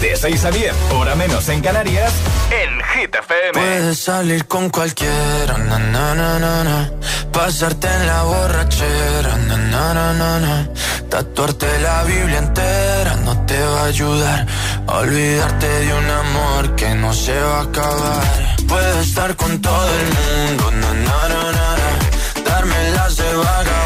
De 6 a 10, hora menos en Canarias, en Hit FM. Puedes salir con cualquiera, na. Pasarte en la borrachera, na. Tatuarte la Biblia entera no te va a ayudar. A olvidarte de un amor que no se va a acabar. Puedes estar con todo el mundo. Darme las de vagabundo,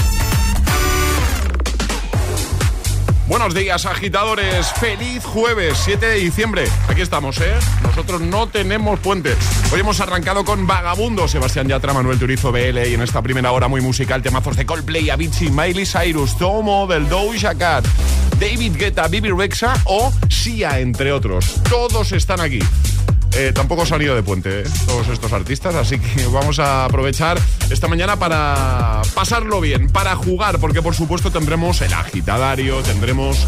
Buenos días, agitadores. Feliz jueves, 7 de diciembre. Aquí estamos, ¿eh? Nosotros no tenemos puente. Hoy hemos arrancado con Vagabundo, Sebastián Yatra, Manuel Turizo, BL y en esta primera hora muy musical, temazos de Coldplay, Avicii, Miley Cyrus, Tomo, del Doja Cat, David Guetta, Bibi Rexa o Sia, entre otros. Todos están aquí. Eh, tampoco se han ido de puente ¿eh? todos estos artistas, así que vamos a aprovechar esta mañana para pasarlo bien, para jugar, porque por supuesto tendremos el agitadario, tendremos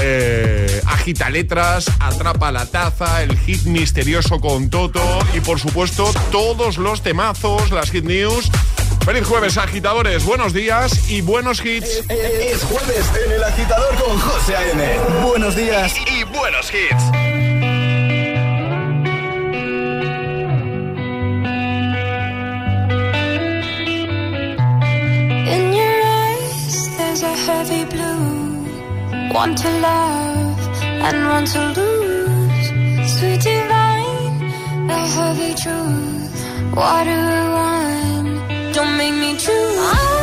eh, agita letras, atrapa la taza, el hit misterioso con Toto y por supuesto todos los temazos, las hit news. Feliz jueves, agitadores, buenos días y buenos hits. Es jueves en el agitador con José A.M. Buenos días y buenos hits. Heavy blue. One to love and one to lose. Sweet divine, the heavy truth. Water or wine, don't make me choose.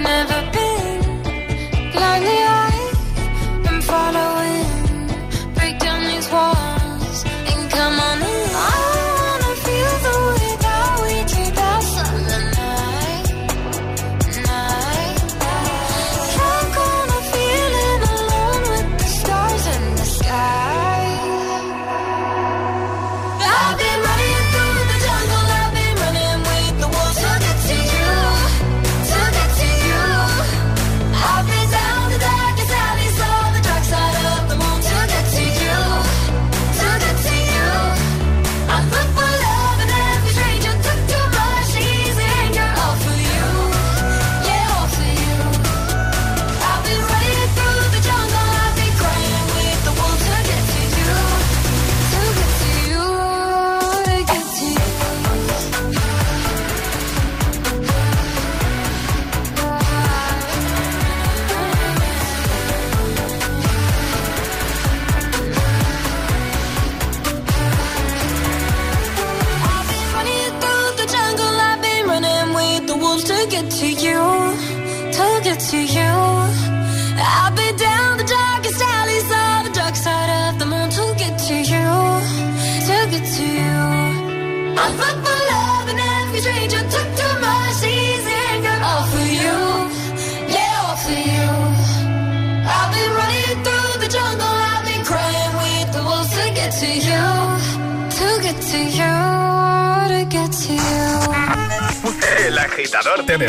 never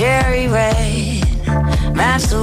Cherry red. Match the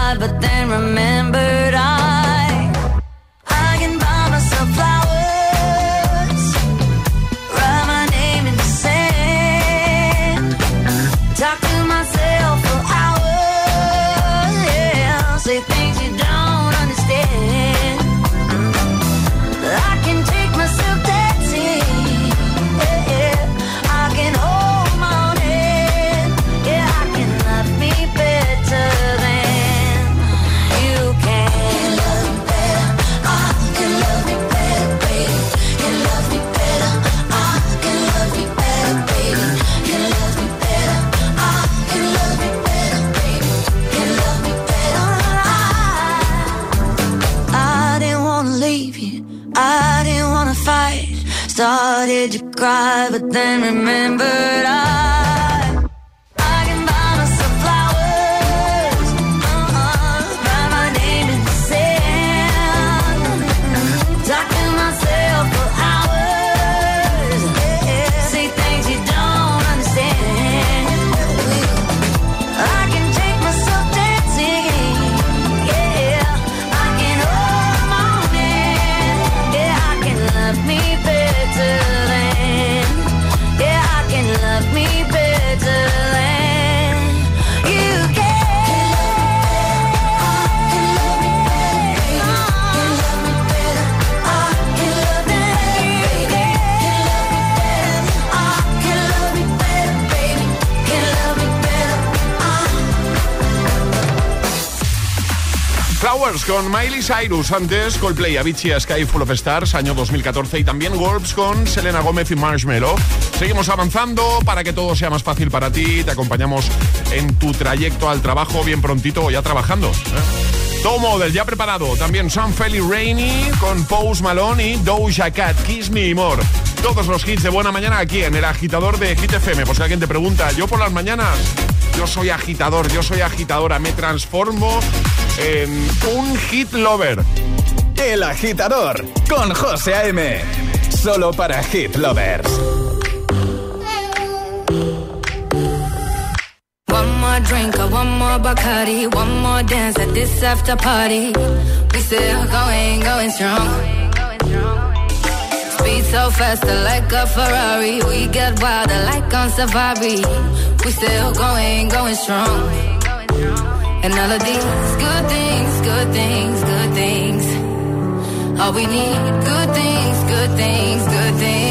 But then remembered I con Miley Cyrus, antes Coldplay, Avicii, Sky Full of Stars, año 2014 y también Wolves con Selena Gómez y Marshmello. Seguimos avanzando para que todo sea más fácil para ti, te acompañamos en tu trayecto al trabajo bien prontito o ya trabajando. ¿eh? Todo Model ya preparado, también Sun Feli Rainy con Pose Malone y Doja Cat, Kiss Me More. Todos los hits de buena mañana aquí en el agitador de Hit FM. Por si alguien te pregunta, yo por las mañanas, yo soy agitador, yo soy agitadora, me transformo en un hit lover. El agitador con José A.M. Solo para Hit Lovers. One more drink one more Bacardi, one more dance at this after party. We still going, going strong. Speed so fast, like a Ferrari. We get wilder like on safari. We still going, going strong. And all of these good things, good things, good things. All we need, good things, good things, good things.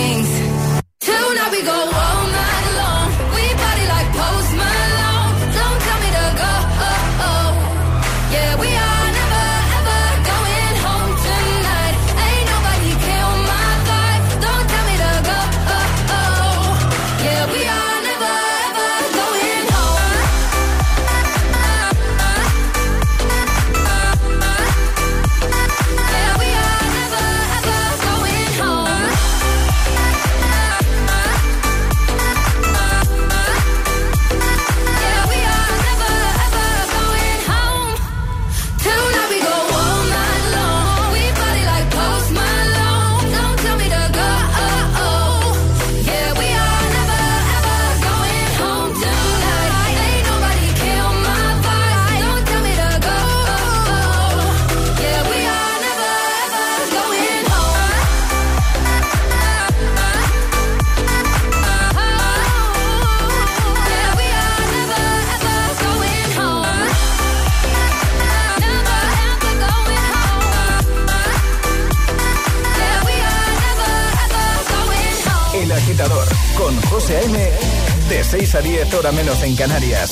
De 6 a 10, hora menos en Canarias.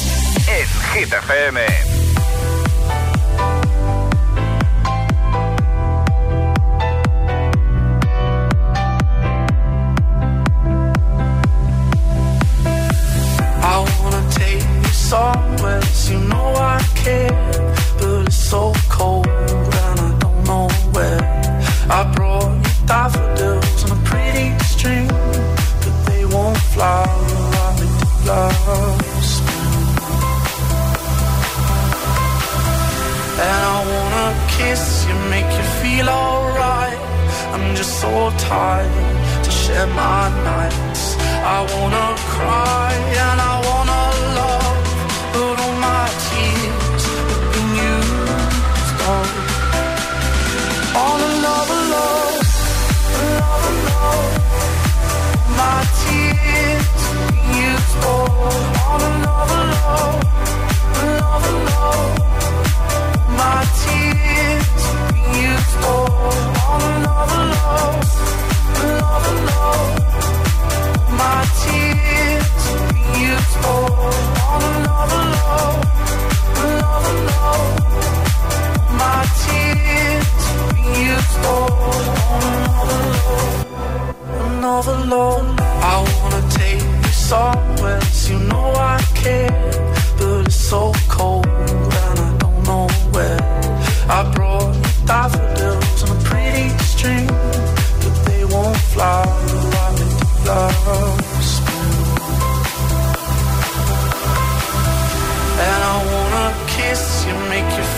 En Hit FM.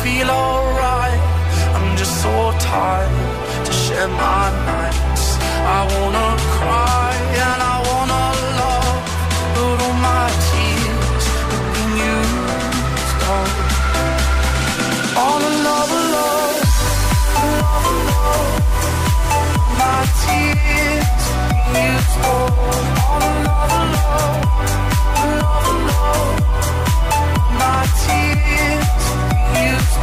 feel alright. I'm just so tired to share my nights. I wanna cry and I wanna love, but all my tears have been used up. All alone, love. alone, my tears have been used up.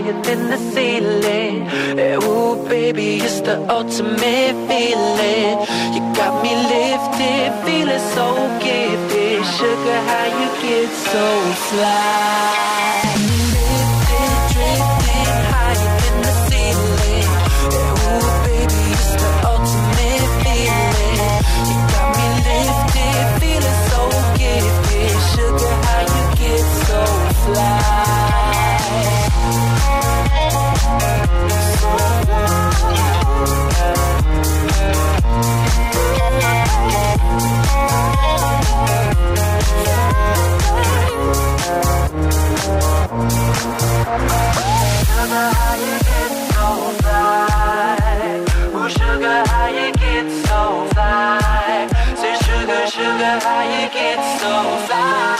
Higher than the ceiling. Eh, ooh, baby, it's the ultimate feeling. You got me lifted, feeling so gifted. Sugar, how you get so fly? sugar, how you get so fly? Say sugar, sugar, how you get so fly?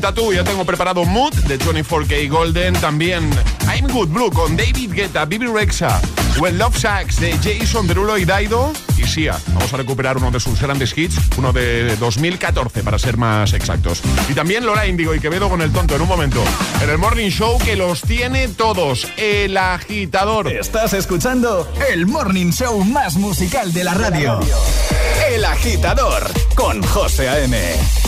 Tattoo. Ya tengo preparado Mood de 24K Golden. También I'm Good Blue con David Guetta, Bibi Rexa. When Love Sacks de Jason Derulo y Daido. Y Sia. Vamos a recuperar uno de sus grandes hits, uno de 2014 para ser más exactos. Y también Lola Indigo y Quevedo con el tonto en un momento. En el Morning Show que los tiene todos. El agitador. Estás escuchando el Morning Show más musical de la radio. El agitador con José A.M.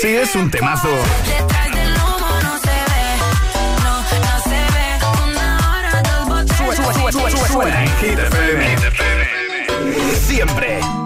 Sí, es un temazo. Suena en Hit FM. Siempre.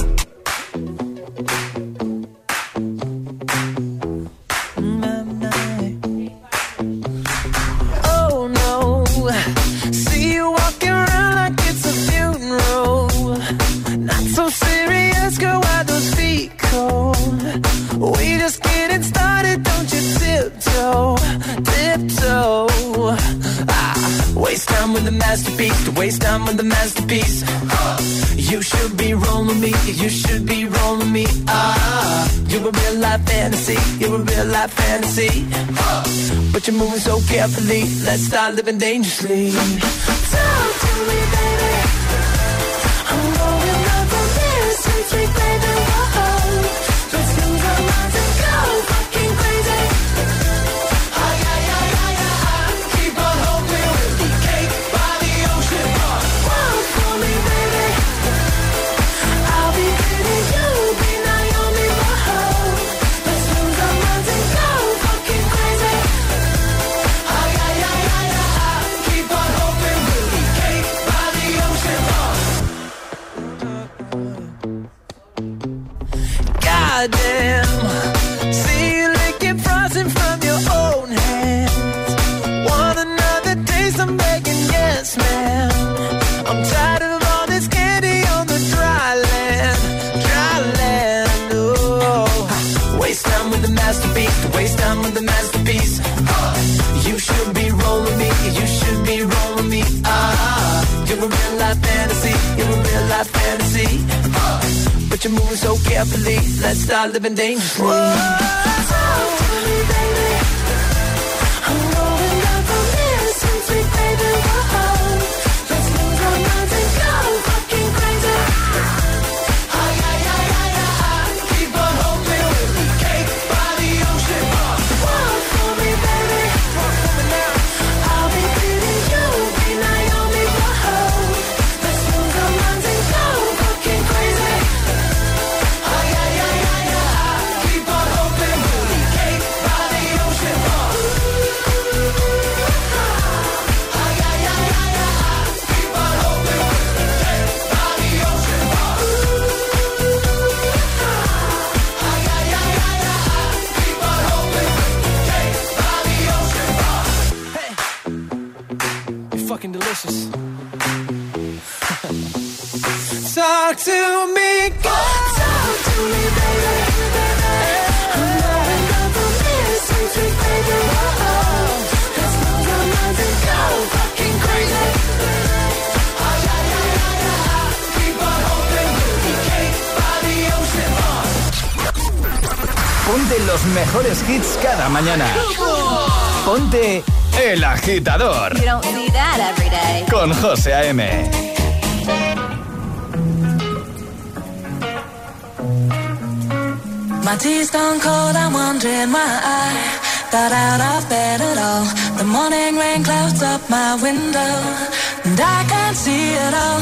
But you're moving so carefully, let's start living dangerously. Talk to me, baby. I'm going up on this, sweet, sweet baby. goddamn you're moving so carefully. Let's start living dangerously. Whoa, baby. Los mejores hits cada mañana. Ponte El Agitador. Con José A.M. My tea's gone cold, I'm wondering why I got out of bed at all. The morning rain clouds up my window, and I can't see it all.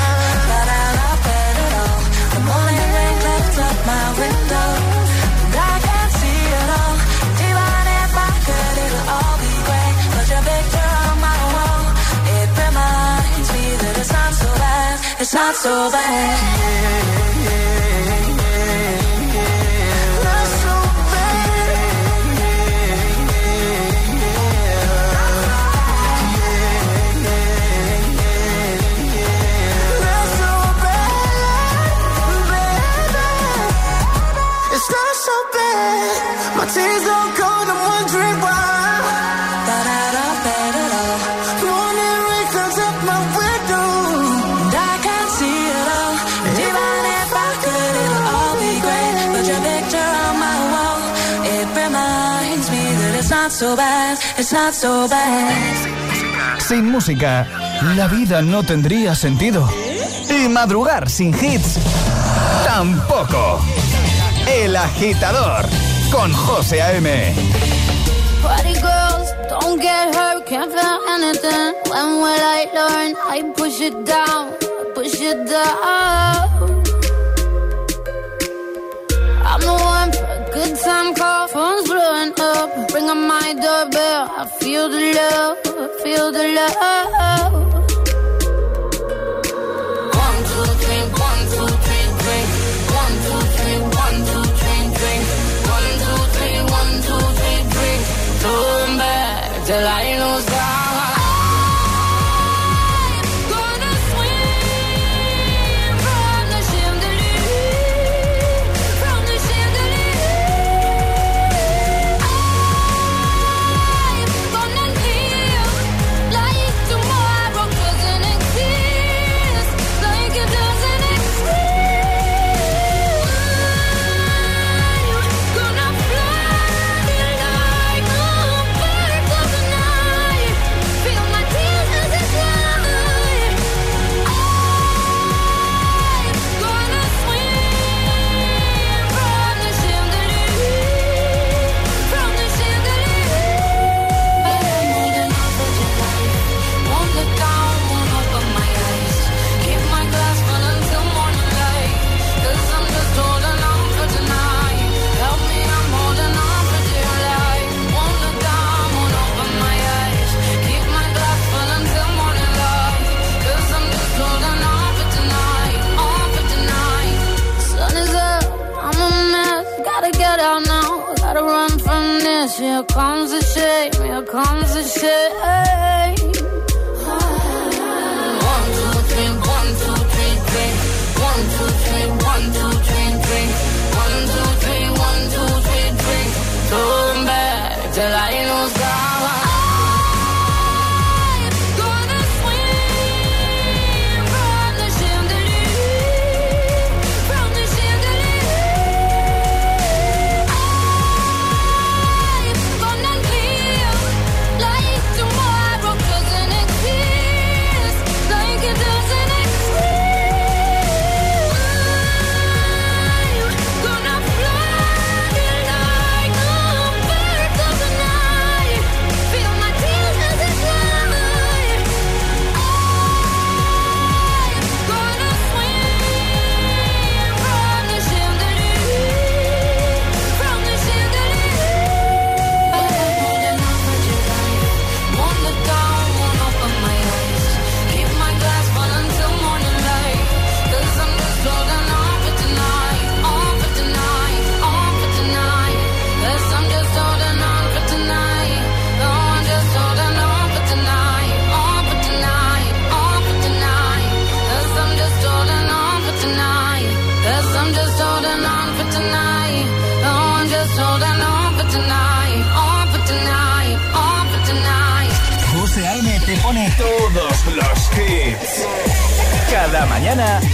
it's not so bad. it's not so bad. Sin música, la vida no tendría sentido. Y madrugar sin hits, tampoco. El agitador, con José A.M. Party girls, don't get hurt, can't feel anything. When will I learn? I push it down, I push it down. Good time call, phone's blowing up. Ring on my doorbell. I feel the love, feel the love. One, two, three, one, two, three, drink. One, two, three, one, two, three, drink. One, two, three, one, two, three, till I lose.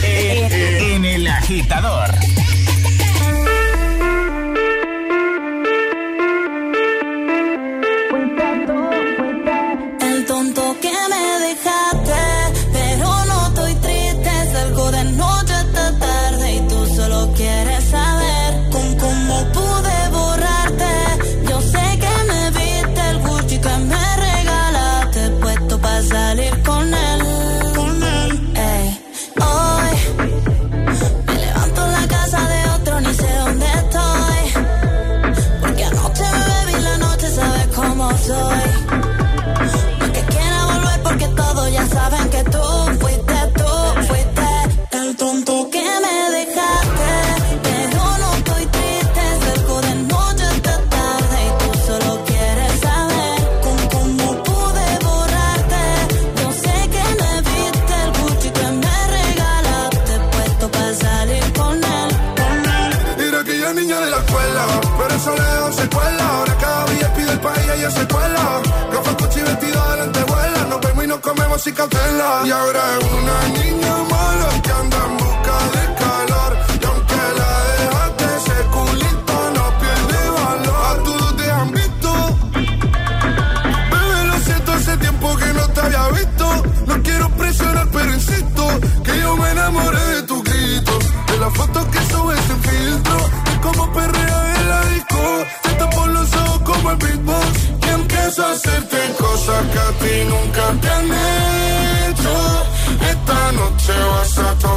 Eh, en El Agitador. y ahora es una niña más. Shut up.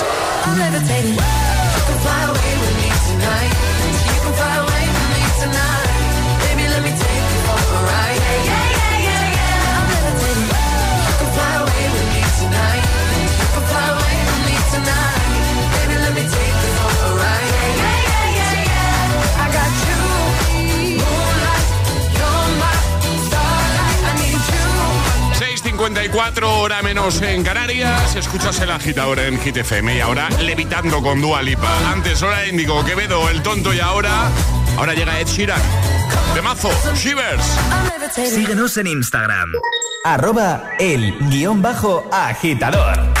24 horas menos en Canarias. Escuchas el agitador en Hit FM y ahora levitando con Dua Lipa. Antes hora Índigo, Quevedo, el tonto y ahora. Ahora llega Ed Sheeran. De mazo, Shivers. Síguenos en Instagram. Arroba el guion bajo agitador.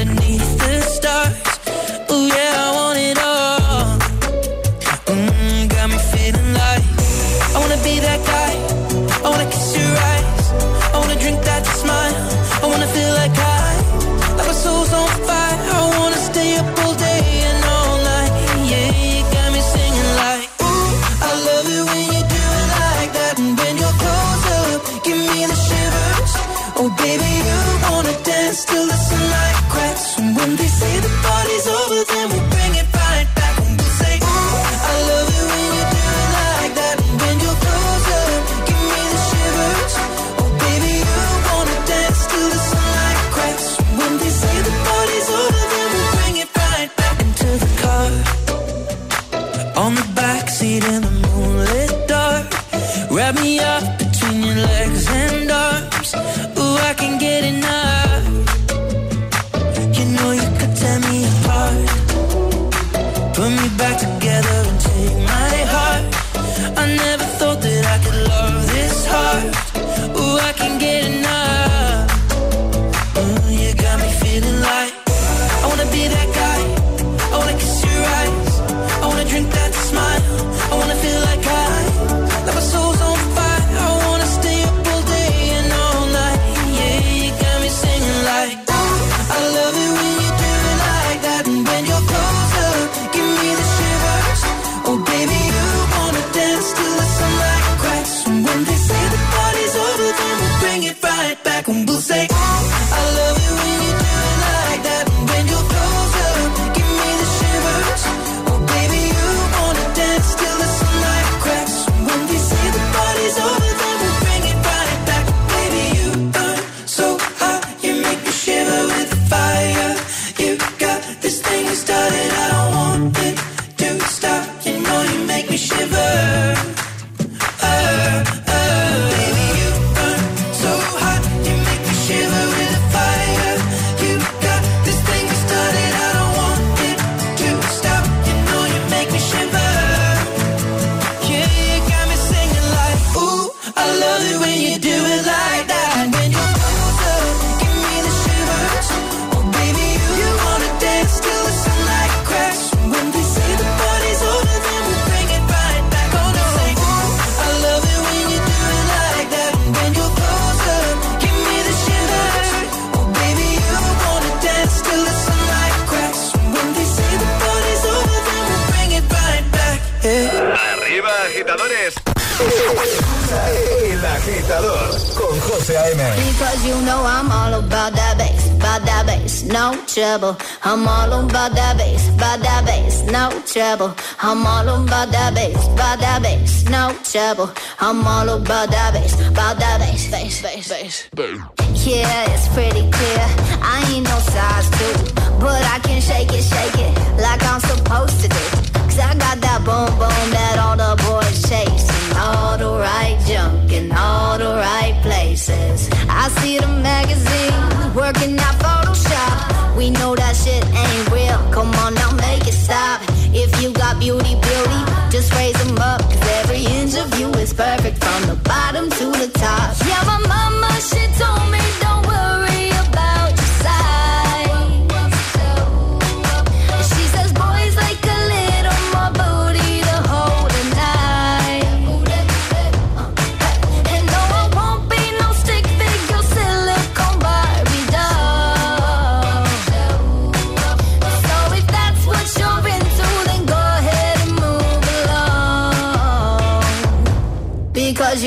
agitador con José A.M. Because you know I'm all about that bass, about that bass, no trouble. I'm all about that bass, about that bass, no trouble. I'm all about that bass, about that bass, no trouble. I'm all about that bass, about that bass, bass, bass, bass. bass. Yeah, it's pretty clear. I ain't no size two, but I can shake it, shake it like I'm supposed to do. Cause I got that boom boom that all the boys chase. and All the right I see the magazine.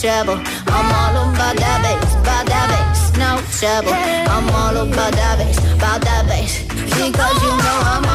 trouble. I'm all about that bass, about that bass, no trouble. I'm all about that bass, about that bass. Because you know I'm